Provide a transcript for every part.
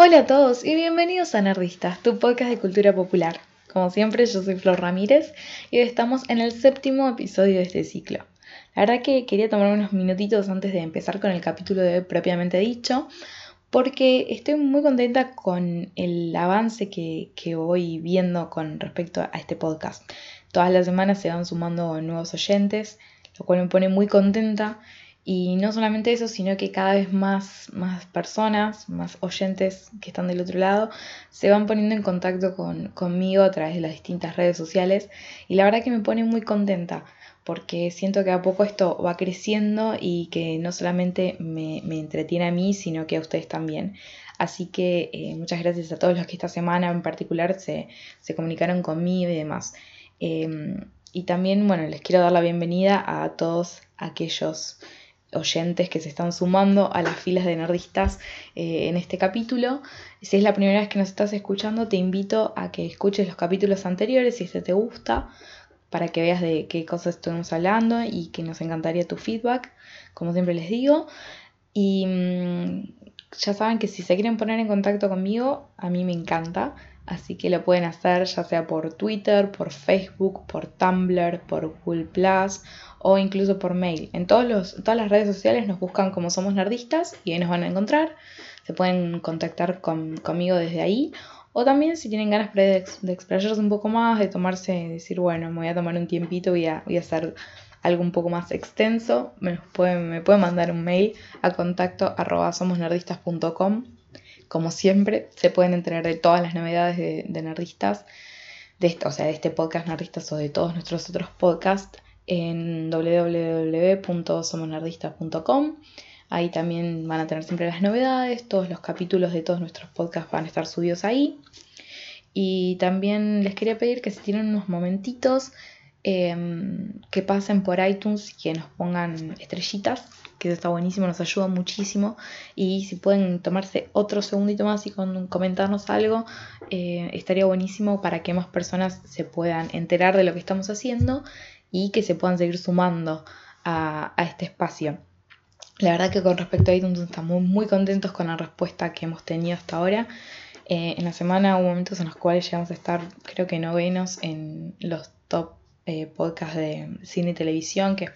Hola a todos y bienvenidos a Nerdistas, tu podcast de cultura popular. Como siempre, yo soy Flor Ramírez y hoy estamos en el séptimo episodio de este ciclo. La verdad que quería tomar unos minutitos antes de empezar con el capítulo de propiamente dicho, porque estoy muy contenta con el avance que voy viendo con respecto a este podcast. Todas las semanas se van sumando nuevos oyentes, lo cual me pone muy contenta y no solamente eso, sino que cada vez más, más personas, más oyentes que están del otro lado, se van poniendo en contacto con, conmigo a través de las distintas redes sociales. Y la verdad que me pone muy contenta, porque siento que a poco esto va creciendo y que no solamente me, entretiene a mí, sino que a ustedes también. Así que eh, muchas gracias a todos los que esta semana en particular se, comunicaron conmigo y demás. Em, y también, bueno, les quiero dar la bienvenida a todos aquellos oyentes que se están sumando a las filas de nerdistas eh, en este capítulo. Si es la primera vez que nos estás escuchando, te invito a que escuches los capítulos anteriores si este te gusta, para que veas de qué cosas estuvimos hablando y que nos encantaría tu feedback, como siempre les digo. Y mm, ya saben que si se quieren poner en contacto conmigo, a mí me encanta. Así que lo pueden hacer ya sea por Twitter, por Facebook, por Tumblr, por Google Plus o incluso por mail. En todos los, todas las redes sociales nos buscan como Somos Nerdistas y ahí nos van a encontrar. Se pueden contactar conmigo desde ahí. O también si tienen ganas de, de explayarse un poco más, de tomarse, decir, bueno, me voy a tomar un tiempito, voy a, hacer algo un poco más extenso, me pueden, me mandar un mail a contacto como siempre, se pueden enterar de todas las novedades de, Nerdistas, de este, o sea, de este podcast Nerdistas o de todos nuestros otros podcasts en www.somosnerdistas.com. Ahí también van a tener siempre las novedades, todos los capítulos de todos nuestros podcasts van a estar subidos ahí. Y también les quería pedir que si tienen unos momentitos, em, que pasen por iTunes y que nos pongan estrellitas que está buenísimo, nos ayuda muchísimo. Y si pueden tomarse otro segundito más y comentarnos algo, eh, estaría buenísimo para que más personas se puedan enterar de lo que estamos haciendo y que se puedan seguir sumando a, este espacio. La verdad que con respecto a iTunes estamos muy contentos con la respuesta que hemos tenido hasta ahora. Eh, en la semana hubo momentos en los cuales llegamos a estar, creo que novenos en los top eh, podcasts de cine y televisión, que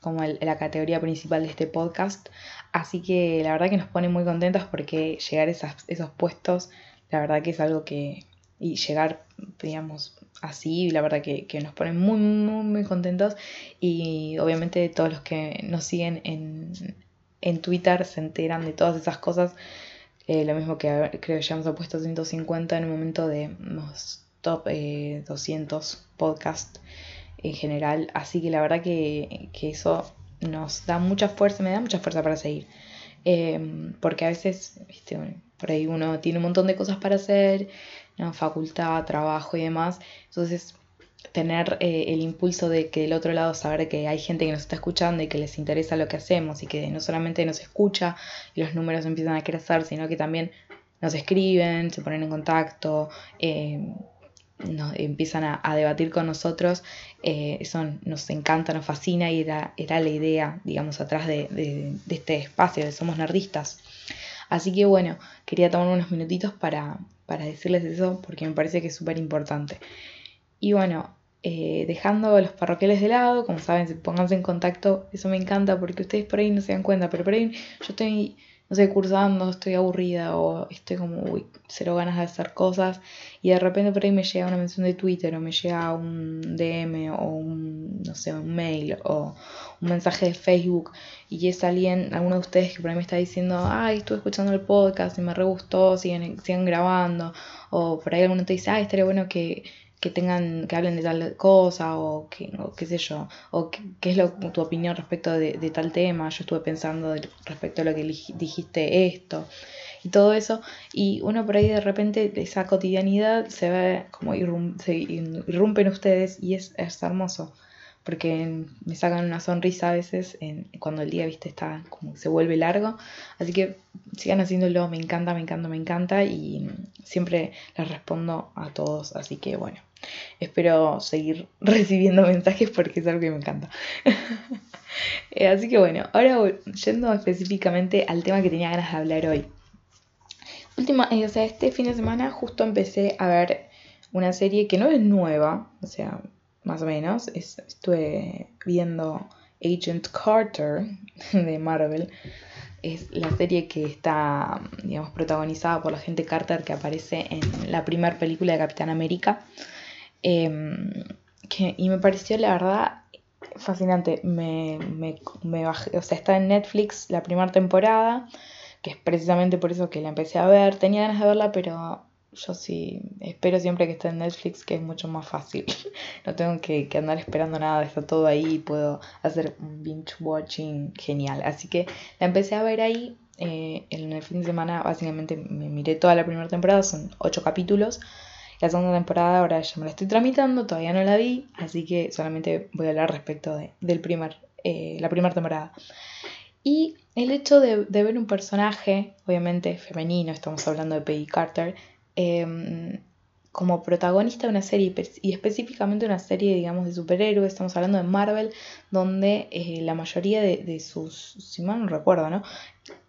como la categoría principal de este podcast. Así que la verdad que nos pone muy contentos porque llegar a esos puestos, la verdad que es algo que... Y llegar, digamos, así, la verdad que, nos pone muy, muy, muy contentos. Y obviamente todos los que nos siguen en, en Twitter se enteran de todas esas cosas. Eh, lo mismo que creo que ya hemos puesto 150 en el momento de los top 200 eh, podcasts en general. Así que la verdad que, eso nos da mucha fuerza, me da mucha fuerza para seguir. Em, porque a veces, por ahí uno tiene un montón de cosas para hacer, facultad, trabajo y demás. Entonces, tener eh, el impulso de que del otro lado saber que hay gente que nos está escuchando y que les interesa lo que hacemos y que no solamente nos escucha y los números empiezan a crecer, sino que también nos escriben, se ponen en contacto, em, nos empiezan a, debatir con nosotros, eh, eso nos encanta, nos fascina y era, era la idea, digamos, atrás de, este espacio de Somos Nerdistas. Así que bueno, quería tomar unos minutitos para, decirles eso porque me parece que es súper importante. Y bueno, eh, dejando los parroquiales de lado, como saben, pónganse en contacto, eso me encanta porque ustedes por ahí no se dan cuenta, pero por ahí yo estoy no sé, cursando, estoy aburrida o estoy como, uy, cero ganas de hacer cosas y de repente por ahí me llega una mención de Twitter o me llega un DM o un, no sé, un mail o un mensaje de Facebook y es alguien, alguno de ustedes que por ahí me está diciendo, ay, estuve escuchando el podcast y me re gustó, siguen grabando o por ahí alguno te dice, ay, estaría bueno que que tengan, que hablen de tal cosa o, que, qué sé yo, o qué, es lo, tu opinión respecto de, tal tema, yo estuve pensando respecto a lo que dijiste esto y todo eso, y uno por ahí de repente esa cotidianidad se ve como se irrumpen ustedes y es, es hermoso porque me sacan una sonrisa a veces cuando el día, viste, está como se vuelve largo. Así que sigan haciéndolo, me encanta, me encanta, me encanta y siempre les respondo a todos. Así que bueno, espero seguir recibiendo mensajes porque es algo que me encanta. Eh, así que bueno, ahora yendo específicamente al tema que tenía ganas de hablar hoy. Última, eh, o sea, este fin de semana justo empecé a ver una serie que no es nueva, o sea, más o menos. estuve viendo Agent Carter de Marvel. Es la serie que está, digamos, protagonizada por la gente Carter que aparece en la primera película de Capitán América. Em, y me pareció, la verdad, fascinante. Me, me, me bajé, o sea, está en Netflix la primera temporada, que es precisamente por eso que la empecé a ver. Tenía ganas de verla, pero yo sí espero siempre que esté en Netflix, que es mucho más fácil. no tengo que, andar esperando nada, está todo ahí y puedo hacer un binge watching genial. Así que la empecé a ver ahí. Eh, en el fin de semana básicamente me miré toda la primera temporada, son ocho capítulos. La segunda temporada ahora ya me la estoy tramitando, todavía no la vi, así que solamente voy a hablar respecto de del primer, eh, la primera temporada. Y el hecho de, de, ver un personaje, obviamente femenino, estamos hablando de Peggy Carter, Em, como protagonista de una serie y específicamente una serie, digamos, de superhéroes, estamos hablando de Marvel, donde eh, la mayoría de, sus, si mal no recuerdo, ¿no?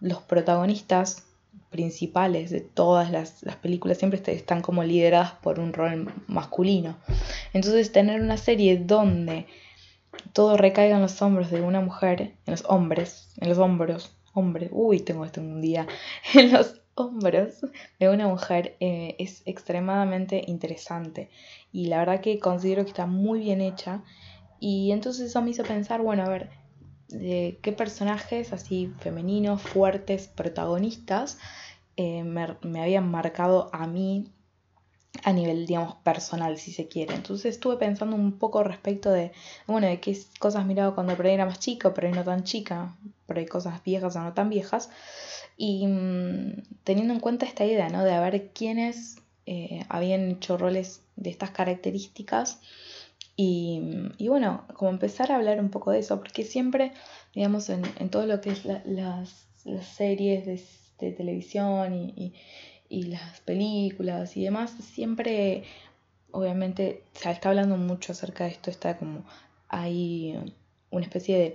Los protagonistas principales de todas las, las, películas siempre están como lideradas por un rol masculino. Entonces tener una serie donde todo recaiga en los hombros de una mujer, en los hombres, en los hombros, hombres, uy, tengo esto un día, en los hombros de una mujer eh, es extremadamente interesante. Y la verdad que considero que está muy bien hecha. Y entonces eso me hizo pensar, bueno, a ver, de qué personajes así femeninos, fuertes, protagonistas eh, me, me habían marcado a mí a nivel, digamos, personal, si se quiere. Entonces estuve pensando un poco respecto de, bueno, de qué cosas miraba cuando por ahí era más chica, pero ahí no tan chica, por ahí cosas viejas o no tan viejas. Y mm, teniendo en cuenta esta idea, ¿no? De ver quiénes eh, habían hecho roles de estas características. Y, y, bueno, como empezar a hablar un poco de eso, porque siempre, digamos, en, en todo lo que es las, las, series de, de televisión y, las películas y demás, siempre, obviamente, se está hablando mucho acerca de esto, está como hay una especie de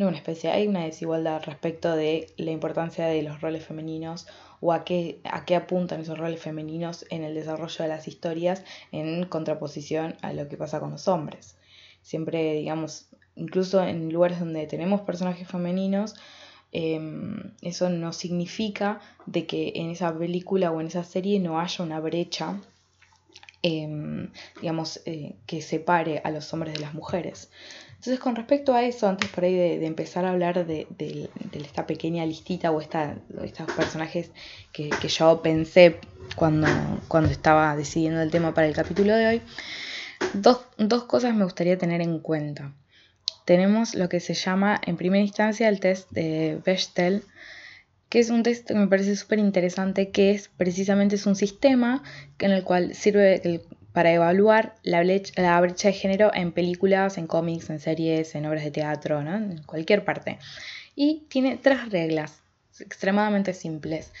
no una especie, hay una desigualdad respecto de la importancia de los roles femeninos o a qué, a qué apuntan esos roles femeninos en el desarrollo de las historias en contraposición a lo que pasa con los hombres. Siempre, digamos, incluso en lugares donde tenemos personajes femeninos, em, eso no significa de que en esa película o en esa serie no haya una brecha em, digamos, eh, que separe a los hombres de las mujeres. Entonces, con respecto a eso, antes por ahí de, empezar a hablar de, esta pequeña listita o estos personajes que, yo pensé cuando, estaba decidiendo el tema para el capítulo de hoy, dos cosas me gustaría tener en cuenta. Tenemos lo que se llama, en primera instancia, el test de Bechtel, que es un test que me parece súper interesante, que es precisamente es un sistema en el cual sirve, para evaluar la brecha, de género en películas, en cómics, en series, en obras de teatro, ¿no? en cualquier parte. Y tiene tres reglas extremadamente simples.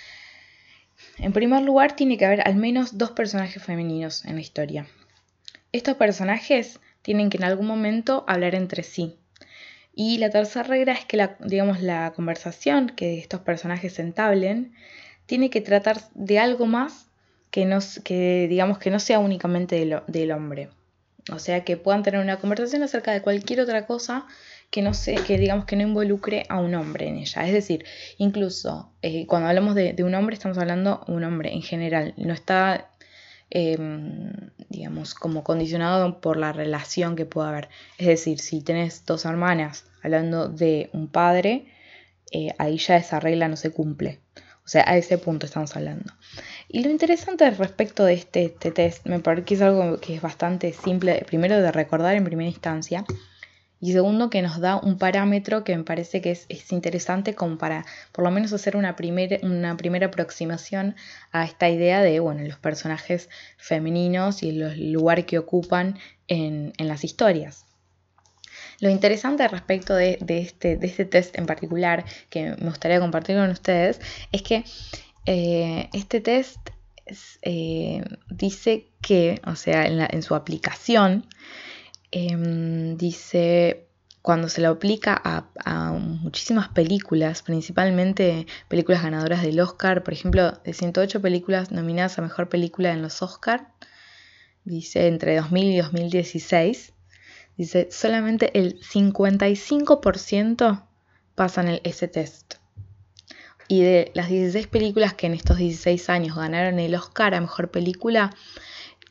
En primer lugar, tiene que haber al menos dos personajes femeninos en la historia. Estos personajes tienen que en algún momento hablar entre sí. Y la tercera regla es que la, digamos, la conversación que estos personajes entablen tiene que tratar de algo más que, no, que digamos que no sea únicamente del, hombre. O sea, que puedan tener una conversación acerca de cualquier otra cosa que no sé, que digamos que no involucre a un hombre en ella. Es decir, incluso eh, cuando hablamos de, un hombre, estamos hablando de un hombre en general. No está, em, digamos, como condicionado por la relación que pueda haber. Es decir, si tenés dos hermanas hablando de un padre, eh, ahí ya esa regla no se cumple. O sea, a ese punto estamos hablando. Y lo interesante respecto de este, este, test, me parece que es algo que es bastante simple, primero de recordar en primera instancia, y segundo que nos da un parámetro que me parece que es, interesante como para por lo menos hacer una, una primera aproximación a esta idea de bueno, los personajes femeninos y el lugar que ocupan en, en las historias. Lo interesante respecto de, este, de este test en particular que me gustaría compartir con ustedes es que eh, este test eh, dice que, o sea, en, su aplicación, em, dice cuando se lo aplica a, muchísimas películas, principalmente películas ganadoras del Oscar, por ejemplo, de 108 películas nominadas a Mejor Película en los Oscar, dice entre 2000 y 2016, dice solamente el 55% pasan ese test. Y de las 16 películas que en estos 16 años ganaron el Oscar a Mejor Película,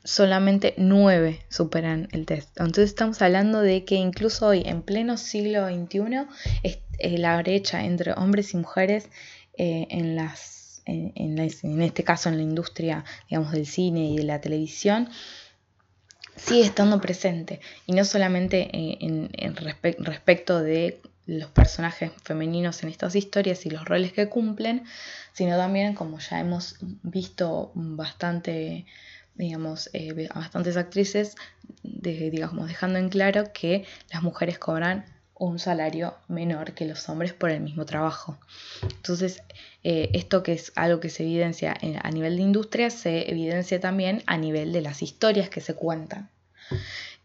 solamente 9 superan el test. Entonces estamos hablando de que incluso hoy, en pleno siglo XXI, eh, la brecha entre hombres y mujeres eh, en las en, este caso en la industria digamos del cine y de la televisión sigue estando presente y no solamente eh, en, respecto de los personajes femeninos en estas historias y los roles que cumplen, sino también, como ya hemos visto bastante, digamos, eh, bastantes actrices, dejando en claro que las mujeres cobran un salario menor que los hombres por el mismo trabajo. Entonces, eh, esto que es algo que se evidencia a nivel de industria, se evidencia también a nivel de las historias que se cuentan.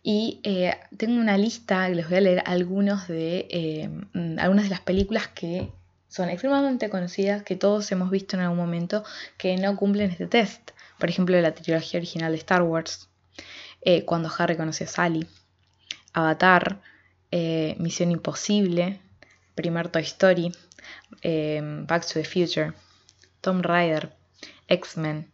Y eh, tengo una lista, les voy a leer algunos de, mm, algunas de las películas que son extremadamente conocidas, que todos hemos visto en algún momento, que no cumplen este test. Por ejemplo, la trilogía original de Star Wars, eh, Cuando Harry conoció a Sally, Avatar, Misión Imposible, primer Toy Story, Back to the Future, Tom Raider, X-Men.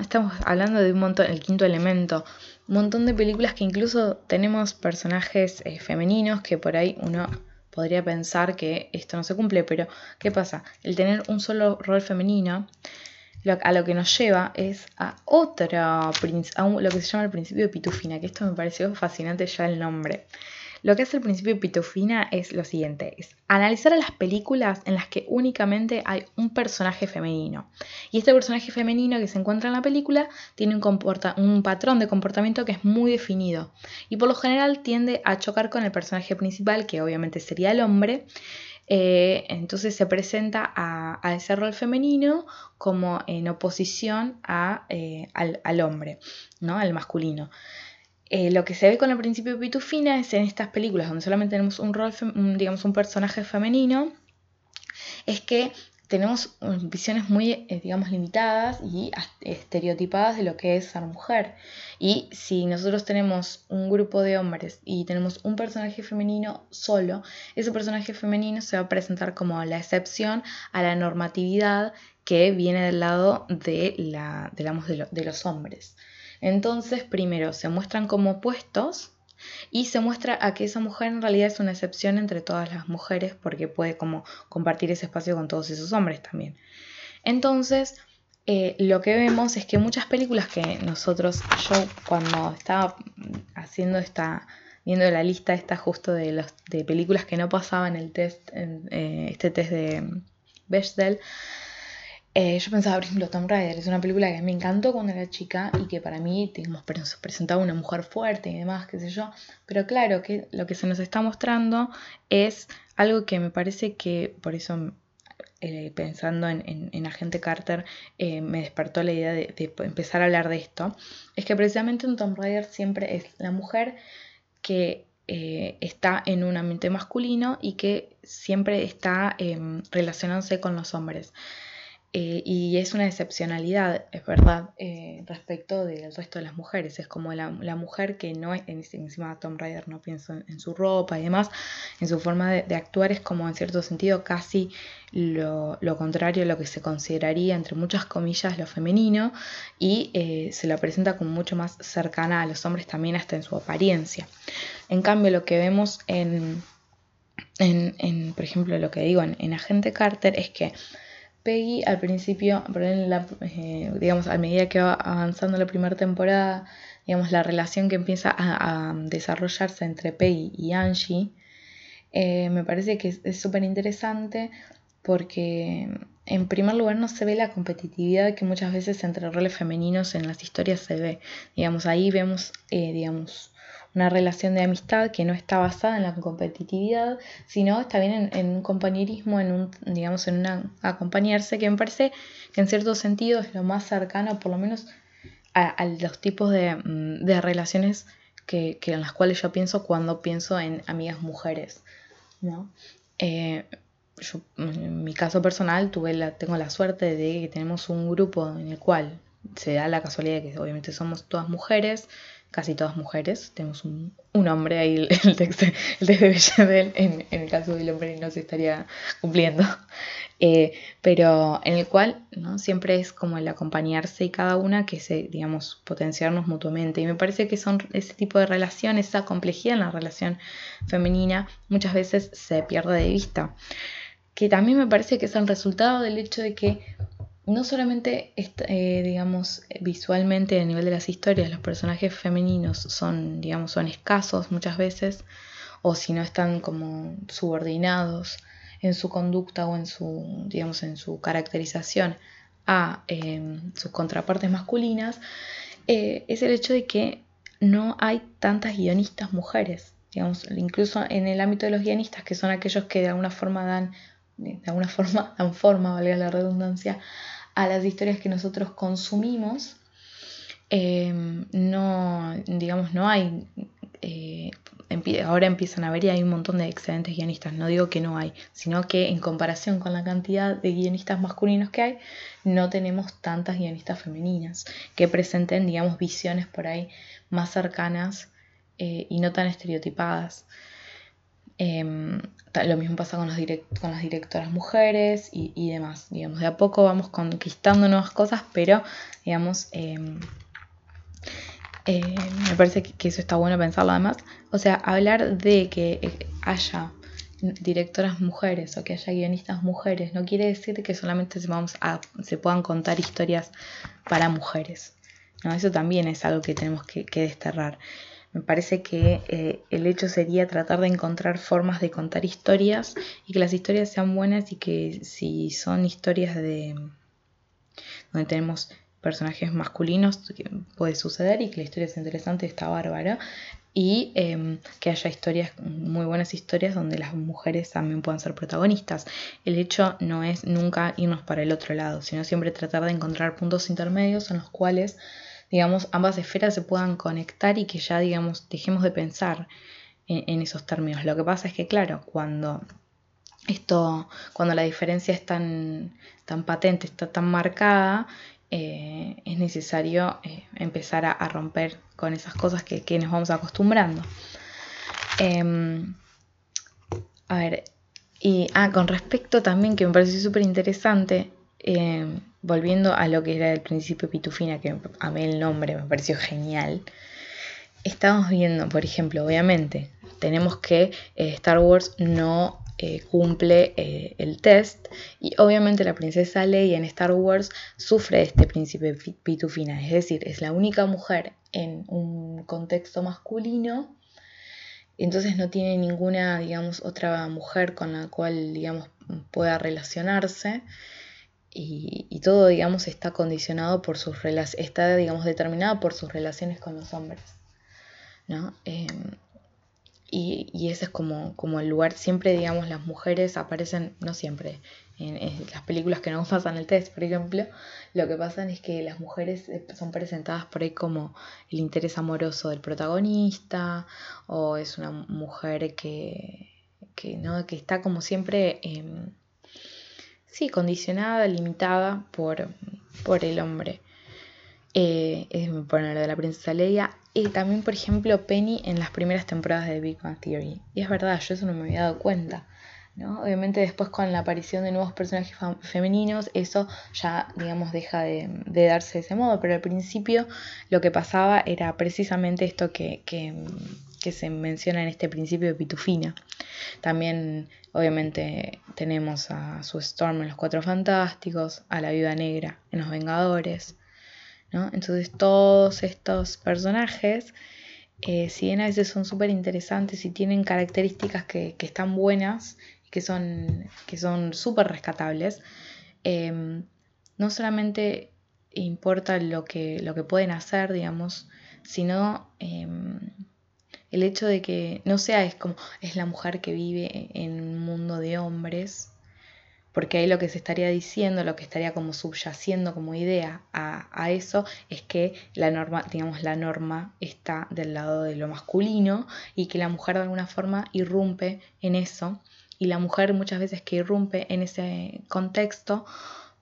Estamos hablando de un montón, el quinto elemento, un montón de películas que incluso tenemos personajes eh, femeninos que por ahí uno podría pensar que esto no se cumple, pero ¿qué pasa? El tener un solo rol femenino a lo que nos lleva es a otra, a lo que se llama el principio de Pitufina, que esto me pareció fascinante ya el nombre. Lo que hace el principio de Pitufina es lo siguiente, es analizar a las películas en las que únicamente hay un personaje femenino. Y este personaje femenino que se encuentra en la película tiene un patrón de comportamiento que es muy definido. Y por lo general tiende a chocar con el personaje principal, que obviamente sería el hombre. Eh, entonces se presenta a, ese rol femenino como en oposición eh, al, hombre, ¿no? al masculino. Eh, lo que se ve con el principio de Pitufina es en estas películas donde solamente tenemos un rol, digamos, un personaje femenino, es que tenemos visiones muy, eh, digamos, limitadas y estereotipadas de lo que es ser mujer. Y si nosotros tenemos un grupo de hombres y tenemos un personaje femenino solo, ese personaje femenino se va a presentar como la excepción a la normatividad que viene del lado de, la, de los hombres. Entonces, primero se muestran como opuestos y se muestra a que esa mujer en realidad es una excepción entre todas las mujeres porque puede como compartir ese espacio con todos esos hombres también. Entonces, eh, lo que vemos es que muchas películas que nosotros, yo cuando estaba haciendo esta, viendo la lista esta justo de, los, de películas que no pasaban el test, eh, este test de Bechdel, eh, yo pensaba, por ejemplo, Tom Raider es una película que me encantó cuando era chica y que para mí digamos, presentaba una mujer fuerte y demás, qué sé yo. Pero claro, que lo que se nos está mostrando es algo que me parece que, por eso eh, pensando en, Agente Carter, eh, me despertó la idea de, empezar a hablar de esto. Es que precisamente un Tom Raider siempre es la mujer que está en un ambiente masculino y que siempre está em, relacionándose con los hombres. Eh, y es una excepcionalidad, es verdad, eh, respecto del resto de las mujeres. Es como la, mujer que no es, encima Tom Raider no pienso en, su ropa y demás, en su forma de, actuar es como en cierto sentido casi lo, contrario a lo que se consideraría, entre muchas comillas, lo femenino y eh, se la presenta como mucho más cercana a los hombres también hasta en su apariencia. En cambio, lo que vemos en, en, por ejemplo, lo que digo en Agente Carter es que Peggy al principio, eh, digamos, a medida que va avanzando la primera temporada, digamos, la relación que empieza a, desarrollarse entre Peggy y Angie, eh, me parece que es súper interesante porque en primer lugar no se ve la competitividad que muchas veces entre roles femeninos en las historias se ve. Digamos, ahí vemos, eh, digamos, una relación de amistad que no está basada en la competitividad, sino está bien en, un compañerismo, en un, digamos, en una acompañarse, que me parece que en cierto sentido es lo más cercano, por lo menos, a, los tipos de, mm, de relaciones que, en las cuales yo pienso cuando pienso en amigas mujeres, ¿no? Eh, en mi caso personal, tuve la, tengo la suerte de que tenemos un grupo en el cual se da la casualidad de que obviamente somos todas mujeres, casi todas mujeres. Tenemos un, hombre ahí, el, texto, el de Belladel, en, el caso del hombre no se estaría cumpliendo. Eh, pero en el cual ¿no? siempre es como el acompañarse y cada una que se, digamos, potenciarnos mutuamente. Y me parece que son ese tipo de relaciones, esa complejidad en la relación femenina, muchas veces se pierde de vista. Que también me parece que es el resultado del hecho de que no solamente, eh, digamos, visualmente a nivel de las historias, los personajes femeninos son, digamos, son escasos muchas veces, o si no están como subordinados en su conducta o en su, digamos, en su caracterización a em, sus contrapartes masculinas, eh, es el hecho de que no hay tantas guionistas mujeres. Digamos, incluso en el ámbito de los guionistas, que son aquellos que de alguna forma dan, de alguna forma dan forma, valga la redundancia, a las historias que nosotros consumimos, em, no, digamos, no hay, eh, ahora empiezan a ver y hay un montón de excelentes guionistas, no digo que no hay, sino que en comparación con la cantidad de guionistas masculinos que hay, no tenemos tantas guionistas femeninas que presenten, digamos, visiones por ahí más cercanas eh, y no tan estereotipadas. Em, lo mismo pasa con, las directoras mujeres y, demás. Digamos, de a poco vamos conquistando nuevas cosas, pero digamos, em, eh, me parece que, eso está bueno pensarlo además. O sea, hablar de que eh, haya directoras mujeres o que haya guionistas mujeres no quiere decir que solamente se, puedan contar historias para mujeres. Eso también es algo que tenemos que desterrar. Me parece que eh, el hecho sería tratar de encontrar formas de contar historias y que las historias sean buenas y que si son historias de donde tenemos personajes masculinos, puede suceder y que la historia sea interesante, está bárbara. Y em, que haya historias, muy buenas historias, donde las mujeres también puedan ser protagonistas. El hecho no es nunca irnos para el otro lado, sino siempre tratar de encontrar puntos intermedios en los cuales digamos, ambas esferas se puedan conectar y que ya, digamos, dejemos de pensar en, esos términos. Lo que pasa es que, claro, cuando esto, cuando la diferencia es tan, tan patente, está tan marcada, eh, es necesario eh, empezar a, romper con esas cosas que, nos vamos acostumbrando. Em, a ver, y ah, con respecto también, que me pareció súper interesante, em, volviendo a lo que era el principio Pitufina, que a mí el nombre me pareció genial, estamos viendo, por ejemplo, obviamente, tenemos que eh, Star Wars no eh, cumple eh, el test y obviamente la princesa Leia en Star Wars sufre este príncipe pitufina, es decir, es la única mujer en un contexto masculino, entonces no tiene ninguna, digamos, otra mujer con la cual, digamos, pueda relacionarse y, todo, digamos, está condicionado por sus relaciones, está, digamos, determinado por sus relaciones con los hombres, ¿no? Em, y, ese es como, como el lugar, siempre, digamos, las mujeres aparecen, no siempre, en, las películas que no pasan el test, por ejemplo, lo que pasa es que las mujeres eh, son presentadas por ahí como el interés amoroso del protagonista, o es una mujer que, que, ¿no? que está como siempre... Eh, sí, condicionada, limitada por, por el hombre. Eh, es bueno, lo de la princesa Leia. Y también, por ejemplo, Penny en las primeras temporadas de Big Bang Theory. Y es verdad, yo eso no me había dado cuenta. ¿no? Obviamente después con la aparición de nuevos personajes femeninos, eso ya, digamos, deja de, darse de ese modo. Pero al principio lo que pasaba era precisamente esto que, que, que se menciona en este principio de Pitufina. También, obviamente, tenemos a su Storm en Los Cuatro Fantásticos, a la Viuda Negra en Los Vengadores. ¿no? Entonces, todos estos personajes, eh, si bien a veces son súper interesantes y tienen características que, están buenas que son que son súper rescatables, em, no solamente importa lo que, lo que pueden hacer, digamos, sino em, el hecho de que no sea es como es la mujer que vive en un mundo de hombres, porque ahí lo que se estaría diciendo, lo que estaría como subyaciendo como idea a, eso es que la norma, digamos, la norma está del lado de lo masculino y que la mujer de alguna forma irrumpe en eso. Y la mujer muchas veces que irrumpe en ese contexto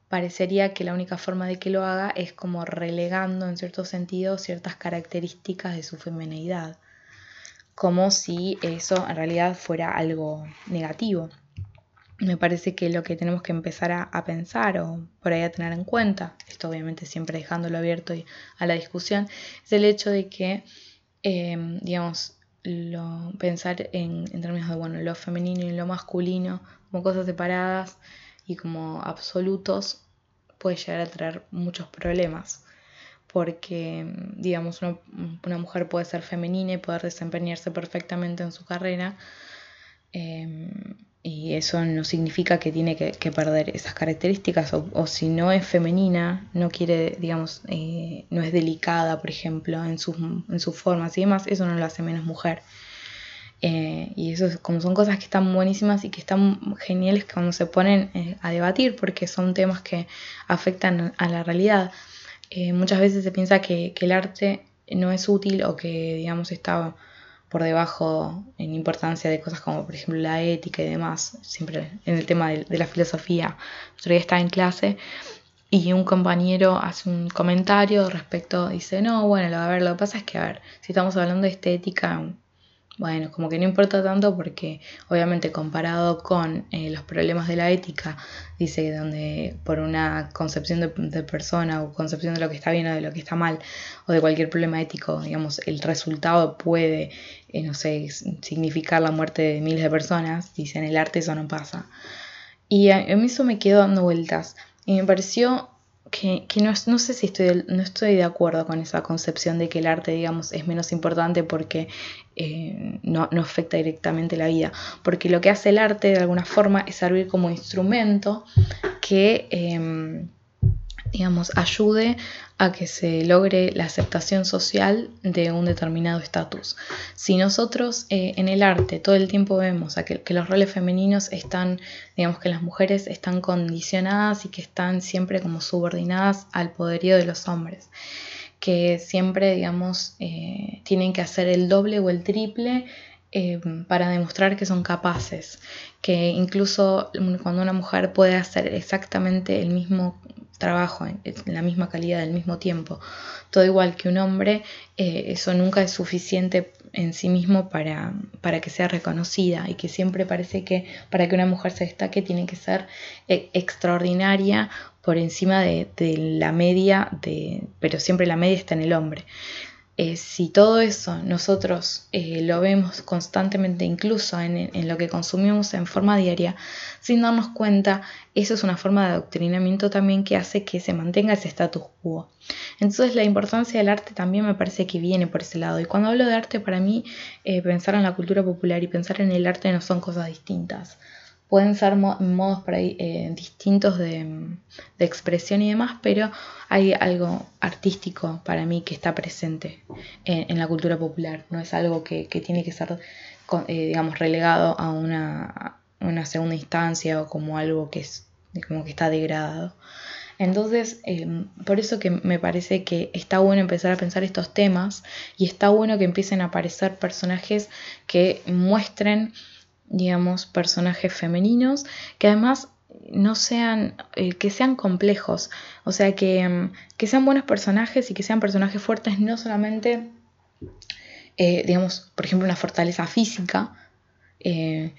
parecería que la única forma de que lo haga es como relegando en cierto sentido ciertas características de su feminidad, como si eso en realidad fuera algo negativo. Me parece que lo que tenemos que empezar a, pensar o por ahí a tener en cuenta, esto obviamente siempre dejándolo abierto a la discusión, es el hecho de que, em, digamos, lo, pensar en, en, términos de bueno, lo femenino y lo masculino como cosas separadas y como absolutos puede llegar a traer muchos problemas porque, digamos, una, una mujer puede ser femenina y poder desempeñarse perfectamente en su carrera, eh, y eso no significa que tiene que, perder esas características o, si no es femenina, no quiere, digamos, eh, no es delicada, por ejemplo, en sus, en sus formas y demás, eso no lo hace menos mujer. Eh, y eso como son cosas que están buenísimas y que están geniales cuando se ponen eh, a debatir porque son temas que afectan a la realidad. Muchas veces se piensa que, que el arte no es útil o que, digamos, está por debajo en importancia de cosas como por ejemplo la ética y demás, siempre en el tema de, la filosofía. Otro día estaba en clase y un compañero hace un comentario respecto, dice, no, bueno, a ver, lo que pasa es que, a ver, si estamos hablando de estética, bueno, como que no importa tanto porque obviamente comparado con eh, los problemas de la ética, dice que donde por una concepción de, persona o concepción de lo que está bien o de lo que está mal o de cualquier problema ético, digamos, el resultado puede, eh, no sé, significar la muerte de miles de personas, dice en el arte eso no pasa. Y a mí eso me quedó dando vueltas y me pareció que, no, no, sé si estoy, no estoy de acuerdo con esa concepción de que el arte, digamos, es menos importante porque eh, no, no, afecta directamente la vida. Porque lo que hace el arte, de alguna forma, es servir como instrumento que... Em, digamos, ayude a que se logre la aceptación social de un determinado estatus. Si nosotros eh, en el arte todo el tiempo vemos que, los roles femeninos están, digamos que las mujeres están condicionadas y que están siempre como subordinadas al poderío de los hombres, que siempre, digamos, eh, tienen que hacer el doble o el triple eh, para demostrar que son capaces, que incluso cuando una mujer puede hacer exactamente el mismo trabajo en, la misma calidad, del mismo tiempo, todo igual que un hombre, eh, eso nunca es suficiente en sí mismo para, para, que sea reconocida y que siempre parece que para que una mujer se destaque tiene que ser eh, extraordinaria por encima de, de, la media, de, pero siempre la media está en el hombre. Eh, si todo eso nosotros eh, lo vemos constantemente, incluso en, lo que consumimos en forma diaria, sin darnos cuenta, eso es una forma de adoctrinamiento también que hace que se mantenga ese status quo. Entonces la importancia del arte también me parece que viene por ese lado. Y cuando hablo de arte, para mí, eh, pensar en la cultura popular y pensar en el arte no son cosas distintas pueden ser modos eh, distintos de, expresión y demás, pero hay algo artístico para mí que está presente en, la cultura popular, no es algo que, tiene que ser, eh, digamos, relegado a una, segunda instancia o como algo que, es, como que está degradado. Entonces, em, por eso que me parece que está bueno empezar a pensar estos temas y está bueno que empiecen a aparecer personajes que muestren digamos, personajes femeninos que además no sean, eh, que sean complejos, o sea, que, mm, que, sean buenos personajes y que sean personajes fuertes, no solamente, eh, digamos, por ejemplo, una fortaleza física, eh,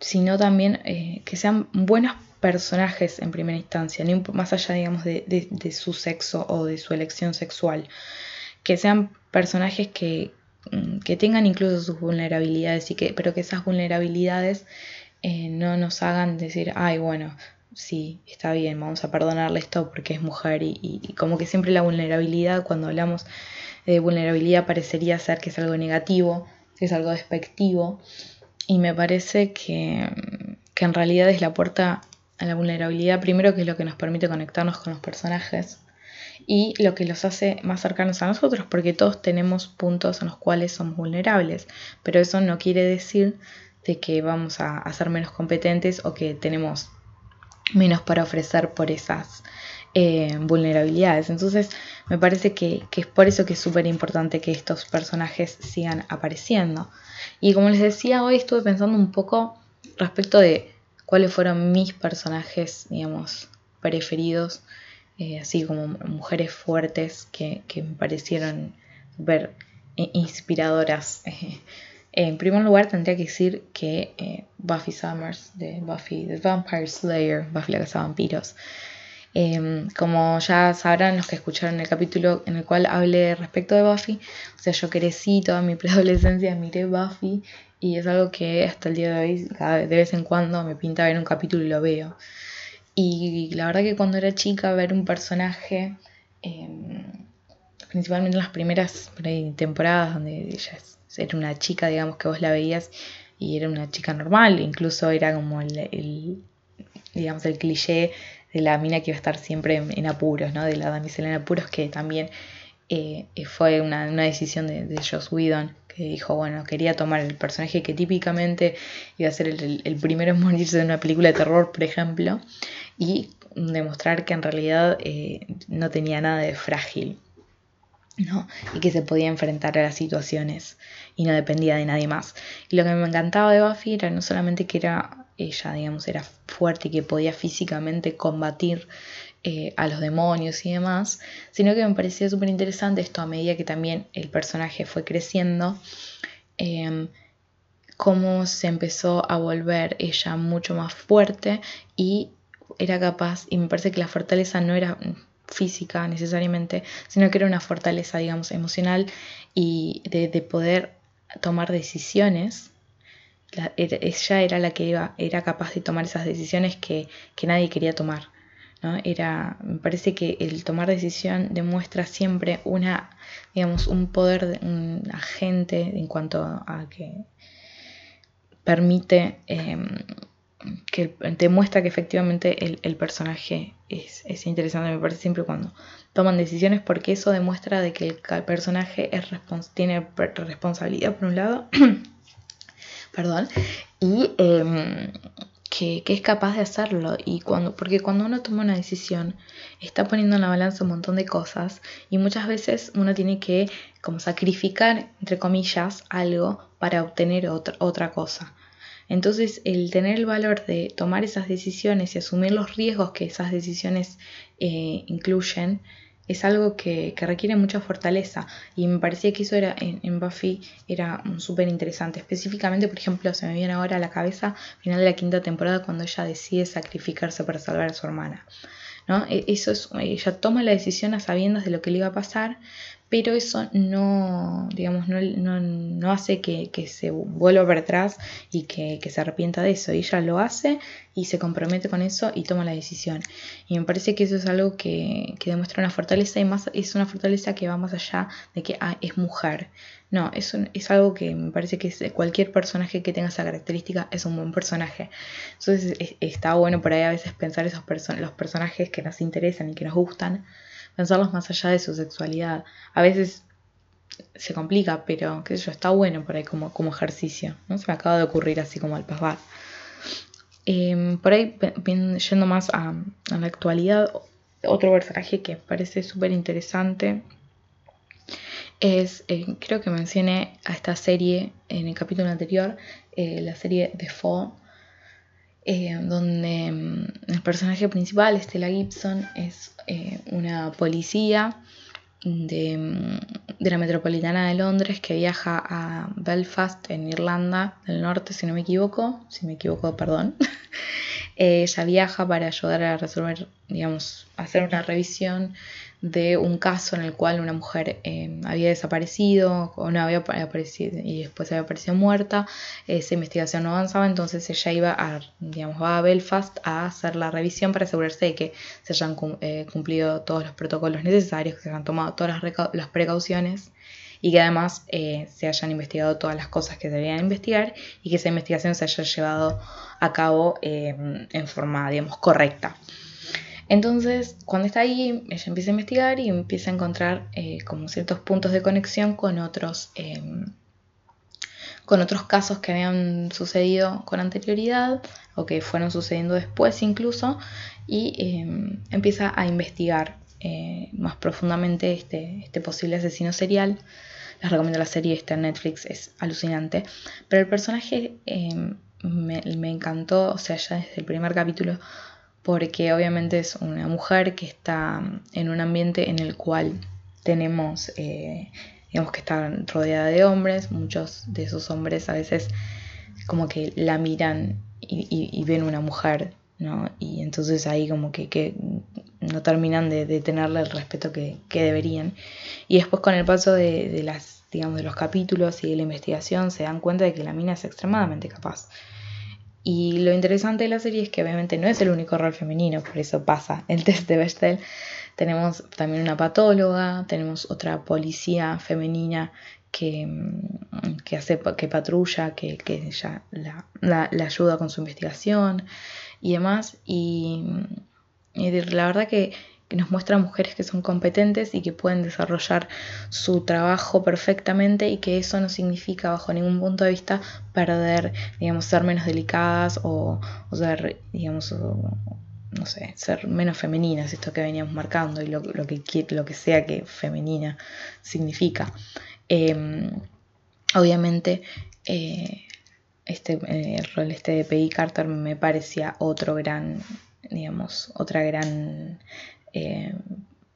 sino también que sean buenos personajes en primera instancia, más allá, digamos, de, de su sexo o de su elección sexual, que sean personajes que, que tengan incluso sus vulnerabilidades y que, pero que esas vulnerabilidades eh, no nos hagan decir, ay, bueno, sí, está bien, vamos a perdonarle esto porque es mujer y, como que siempre la vulnerabilidad, cuando hablamos de vulnerabilidad parecería ser que es algo negativo, que es algo despectivo. Y me parece que, que en realidad es la puerta a la vulnerabilidad, primero que es lo que nos permite conectarnos con los personajes y lo que los hace más cercanos a nosotros, porque todos tenemos puntos en los cuales somos vulnerables, pero eso no quiere decir de que vamos a, ser menos competentes o que tenemos menos para ofrecer por esas eh, vulnerabilidades. Entonces me parece que, es por eso que es súper importante que estos personajes sigan apareciendo. Y como les decía, hoy estuve pensando un poco respecto de cuáles fueron mis personajes, digamos, preferidos, eh, así como mujeres fuertes que, me parecieron súper inspiradoras. En primer lugar, tendría que decir que eh, Buffy Summers, de Buffy the Vampire Slayer, Buffy la Casa de Vampiros, em, como ya sabrán los que escucharon el capítulo en el cual hablé respecto de Buffy, o sea, yo crecí toda mi preadolescencia, miré Buffy y es algo que hasta el día de hoy, de vez en cuando me pinta ver un capítulo y lo veo. Y la verdad que cuando era chica, ver un personaje, em, principalmente en las primeras temporadas donde ella era una chica, digamos, que vos la veías y era una chica normal, incluso era como el, digamos, el cliché de la mina que iba a estar siempre en, apuros, ¿no? De la damisela en apuros, que también eh, fue una, decisión de, de Whedon, que dijo, bueno, quería tomar el personaje que típicamente iba a ser el, primero en morirse de una película de terror, por ejemplo, y demostrar que en realidad eh, no tenía nada de frágil. ¿no? y que se podía enfrentar a las situaciones y no dependía de nadie más. Y lo que me encantaba de Buffy era no solamente que era ella, digamos, era fuerte y que podía físicamente combatir eh, a los demonios y demás, sino que me parecía súper interesante esto a medida que también el personaje fue creciendo, em, cómo se empezó a volver ella mucho más fuerte y era capaz, y me parece que la fortaleza no era física necesariamente, sino que era una fortaleza, digamos, emocional y de, poder tomar decisiones. ella era la que iba, era capaz de tomar esas decisiones que, nadie quería tomar. ¿No? Era, me parece que el tomar decisión demuestra siempre una, digamos, un poder, de un agente en cuanto a que permite em, que demuestra que efectivamente el, personaje es, interesante, me parece siempre cuando toman decisiones, porque eso demuestra de que el, personaje es tiene responsabilidad por un lado, perdón, y em, que, es capaz de hacerlo. Y cuando, porque cuando uno toma una decisión, está poniendo en la balanza un montón de cosas, y muchas veces uno tiene que como sacrificar, entre comillas, algo para obtener otra, otra cosa. Entonces, el tener el valor de tomar esas decisiones y asumir los riesgos que esas decisiones eh, incluyen es algo que, requiere mucha fortaleza y me parecía que eso era en, Buffy era súper interesante. Específicamente, por ejemplo, se me viene ahora a la cabeza final de la quinta temporada cuando ella decide sacrificarse para salvar a su hermana. ¿no? E, eso es, ella toma la decisión a sabiendas de lo que le iba a pasar, pero eso no, digamos, no, hace que, se vuelva para atrás y que, se arrepienta de eso. Ella lo hace y se compromete con eso y toma la decisión. Y me parece que eso es algo que, demuestra una fortaleza y más es una fortaleza que va más allá de que ah, es mujer. No, es, es algo que me parece que cualquier personaje que tenga esa característica es un buen personaje. Entonces está bueno por ahí a veces pensar esos los personajes que nos interesan y que nos gustan pensarlos más allá de su sexualidad. A veces se complica, pero qué sé está bueno por ahí como, como ejercicio. ¿no? Se me acaba de ocurrir así como al pasar. Em, por ahí, yendo más a, la actualidad, otro personaje que parece súper interesante es, eh, creo que mencioné a esta serie en el capítulo anterior, eh, la serie The Fall, eh, donde mm, el personaje principal, Stella Gibson, es eh, una policía de, mm, de, la metropolitana de Londres que viaja a Belfast, en Irlanda del Norte, si no me equivoco, si me equivoco, perdón. Eh, ella viaja para ayudar a resolver, digamos, hacer una revisión de un caso en el cual una mujer eh, había desaparecido o no había aparecido y después había aparecido muerta, esa investigación no avanzaba, entonces ella iba a, digamos, va a Belfast a hacer la revisión para asegurarse de que se hayan eh, cumplido todos los protocolos necesarios, que se hayan tomado todas las, precauciones y que además eh, se hayan investigado todas las cosas que debían investigar y que esa investigación se haya llevado a cabo en forma, digamos, correcta. Entonces, cuando está ahí, ella empieza a investigar y empieza a encontrar eh, como ciertos puntos de conexión con otros, em, con otros casos que habían sucedido con anterioridad o que fueron sucediendo después incluso y em, empieza a investigar eh, más profundamente este, este posible asesino serial. Les recomiendo la serie, está en Netflix, es alucinante. Pero el personaje em, me, encantó, o sea, ya desde el primer capítulo, porque obviamente es una mujer que está en un ambiente en el cual tenemos, eh, digamos que está rodeada de hombres, muchos de esos hombres a veces como que la miran y, ven una mujer, ¿no? Y entonces ahí como que, que no terminan de, tenerle el respeto que, deberían. Y después con el paso de, las, digamos, de los capítulos y de la investigación se dan cuenta de que la mina es extremadamente capaz. Y lo interesante de la serie es que obviamente no es el único rol femenino, por eso pasa el test de Bechdel. Tenemos también una patóloga, tenemos otra policía femenina que, mm, que hace que patrulla, que, que ella la, la, la ayuda con su investigación y demás. Y y la verdad que, nos muestra mujeres que son competentes y que pueden desarrollar su trabajo perfectamente y que eso no significa bajo ningún punto de vista perder, digamos, ser menos delicadas o, ser, digamos, no sé, ser menos femeninas, esto que veníamos marcando y lo, lo, que, lo que sea que femenina significa. Em, obviamente, eh, este, eh, el rol este de Peggy Carter me parecía otro gran digamos, otra gran eh,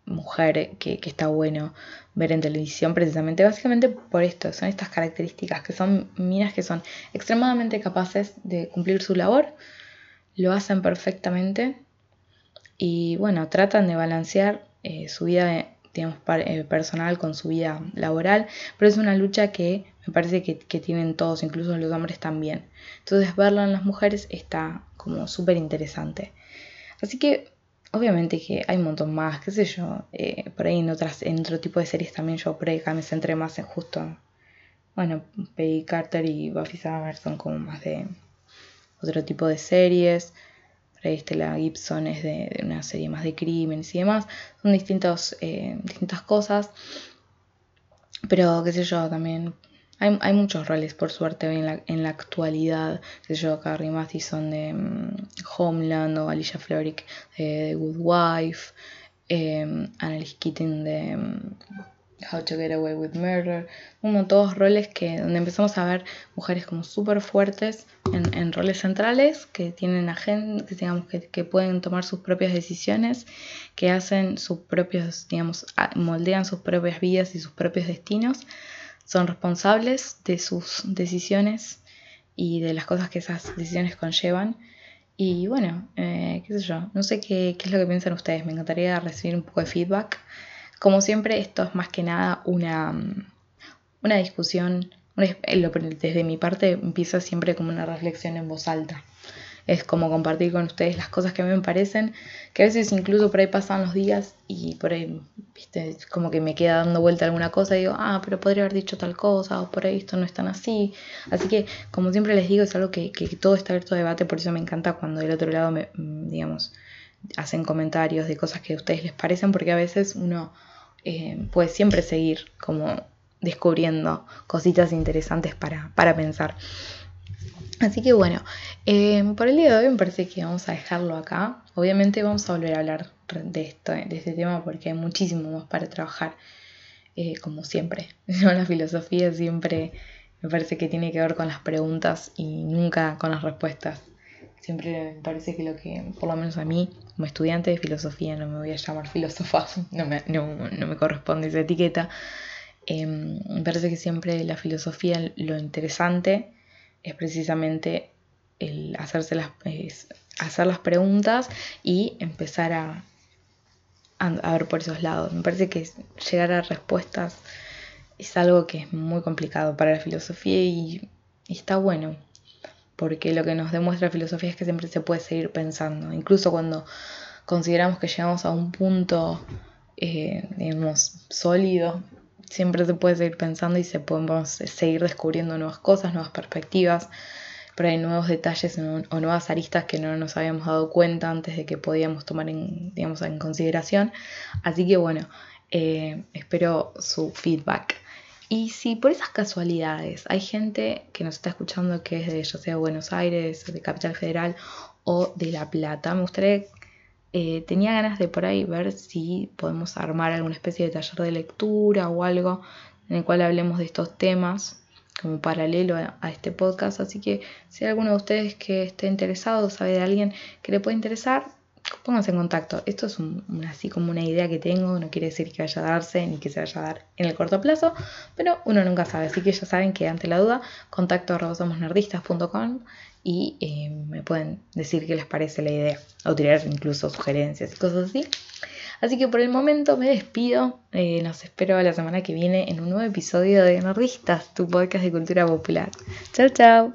mujer que, está bueno ver en televisión precisamente, básicamente por esto, son estas características, que son minas que son extremadamente capaces de cumplir su labor, lo hacen perfectamente y bueno, tratan de balancear eh, su vida digamos, eh, personal con su vida laboral, pero es una lucha que me parece que, que tienen todos, incluso los hombres también. Entonces verla en las mujeres está como súper interesante. Así que obviamente que hay un montón más, qué sé yo, eh, por ahí en, otras, en otro tipo de series también yo por ahí me centré más en justo, bueno, Peggy Carter y Buffy Summer son como más de otro tipo de series. Por ahí Stella Gibson es de, una serie más de crímenes y demás. Son distintos, eh, distintas cosas. Pero qué sé yo, también hay, muchos roles, por suerte, en la, en la actualidad. Que yo, Carrie Mathison de mm, Homeland o Alicia Florrick de Good Wife, eh, Annalise Keating de mm, How to Get Away with Murder. Como todos roles que, donde empezamos a ver mujeres como súper fuertes en, en, roles centrales, que tienen agentes, digamos, que, que pueden tomar sus propias decisiones, que hacen sus propios, digamos, moldean sus propias vidas y sus propios destinos son responsables de sus decisiones y de las cosas que esas decisiones conllevan. Y bueno, eh, qué sé yo, no sé qué, qué, es lo que piensan ustedes, me encantaría recibir un poco de feedback. Como siempre, esto es más que nada una, una discusión, desde mi parte empieza siempre como una reflexión en voz alta es como compartir con ustedes las cosas que a mí me parecen, que a veces incluso por ahí pasan los días y por ahí, como que me queda dando vuelta alguna cosa y digo, ah, pero podría haber dicho tal cosa, o por ahí esto no es tan así. Así que, como siempre les digo, es algo que, todo está abierto a debate, por eso me encanta cuando del otro lado me, mm, digamos, hacen comentarios de cosas que a ustedes les parecen, porque a veces uno eh, puede siempre seguir como descubriendo cositas interesantes para, para pensar. Así que bueno, eh, por el día de hoy me parece que vamos a dejarlo acá. Obviamente vamos a volver a hablar de, esto, de este tema porque hay muchísimo más para trabajar, eh, como siempre. La filosofía siempre me parece que tiene que ver con las preguntas y nunca con las respuestas. Siempre me parece que lo que, por lo menos a mí, como estudiante de filosofía, no me voy a llamar filósofa, no me, no, me corresponde esa etiqueta. Em, me parece que siempre la filosofía, lo interesante es precisamente el hacerse las, hacer las preguntas y empezar a, a, ver por esos lados. Me parece que llegar a respuestas es algo que es muy complicado para la filosofía y, está bueno, porque lo que nos demuestra la filosofía es que siempre se puede seguir pensando, incluso cuando consideramos que llegamos a un punto, eh, digamos, sólido, siempre se puede seguir pensando y se podemos seguir descubriendo nuevas cosas, nuevas perspectivas, pero hay nuevos detalles o nuevas aristas que no nos habíamos dado cuenta antes de que podíamos tomar en, digamos, en consideración. Así que bueno, eh, espero su feedback. Y si por esas casualidades hay gente que nos está escuchando que es de ya sea Buenos Aires, de Capital Federal o de La Plata, me gustaría, eh, tenía ganas de por ahí ver si podemos armar alguna especie de taller de lectura o algo en el cual hablemos de estos temas como paralelo a, este podcast. Así que si hay alguno de ustedes que esté interesado, sabe de alguien que le puede interesar, pónganse en contacto. Esto es así como una idea que tengo, no quiere decir que vaya a darse ni que se vaya a dar en el corto plazo, pero uno nunca sabe. Así que ya saben que ante la duda, contacto somosnerdistas.com y eh, me pueden decir qué les parece la idea o tirar incluso sugerencias y cosas así. Así que por el momento me despido. Eh, nos espero la semana que viene en un nuevo episodio de Nordistas, tu podcast de cultura popular. Chao, chao.